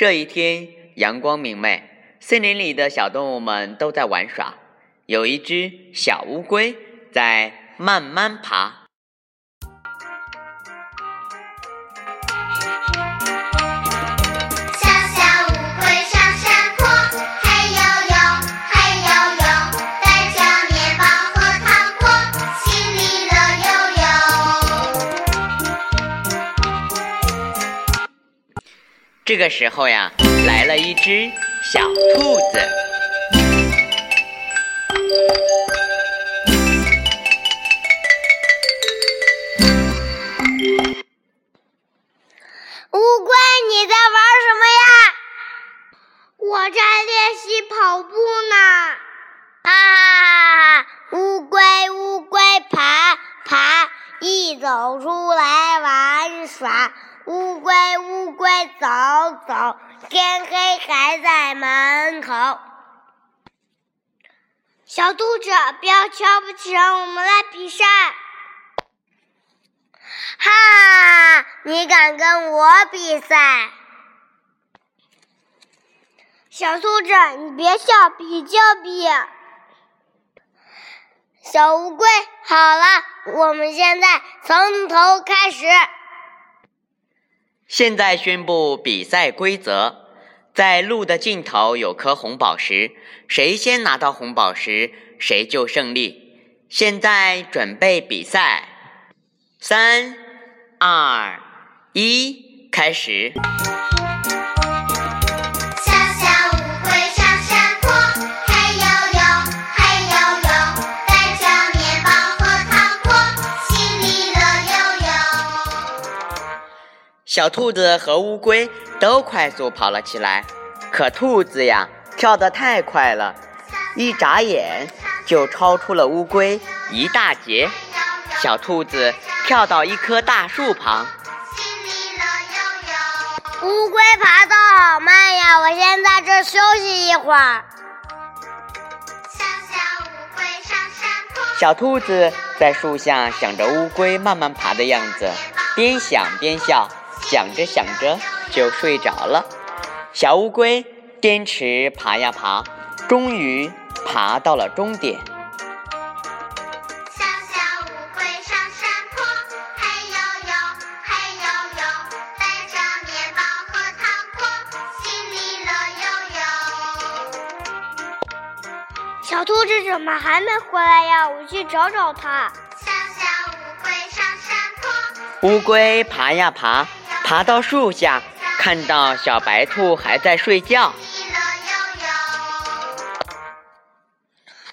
这一天阳光明媚，森林里的小动物们都在玩耍。有一只小乌龟在慢慢爬。这个时候呀，来了一只小兔子。乌龟，你在玩什么呀？我在练习跑步呢。啊，乌龟乌龟爬爬，一走出来玩耍。乌龟乌龟走走，天黑还在门口。小兔子，不要瞧不起人，我们来比赛。哈！你敢跟我比赛？小兔子，你别笑，比就比。小乌龟，好了，我们现在从头开始。现在宣布比赛规则：在路的尽头有颗红宝石，谁先拿到红宝石，谁就胜利。现在准备比赛，三、二、一，开始！小兔子和乌龟都快速跑了起来，可兔子呀，跳得太快了，一眨眼就超出了乌龟一大截。小兔子跳到一棵大树旁。乌龟爬得好慢呀，我先在这休息一会儿。小小乌龟上山坡，小兔子在树下想着乌龟慢慢爬的样子，边想边笑，想着想着就睡着了。小乌龟坚持爬呀爬，终于爬到了终点。小小乌龟上山坡，嘿呦呦，嘿呦呦，带着面包和糖果，心里乐悠悠。小兔子怎么还没回来呀？我去找找它。小小乌龟上山坡，乌龟爬呀爬，爬到树下，看到小白兔还在睡觉。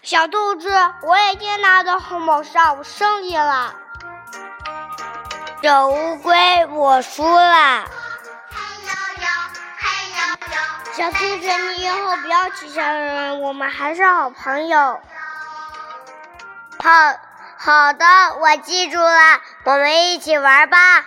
小兔子，我已经拿到红宝石，我胜利了。小乌龟，我输了。小兔子，你以后不要欺下人，我们还是好朋友。好好的，我记住了，我们一起玩吧。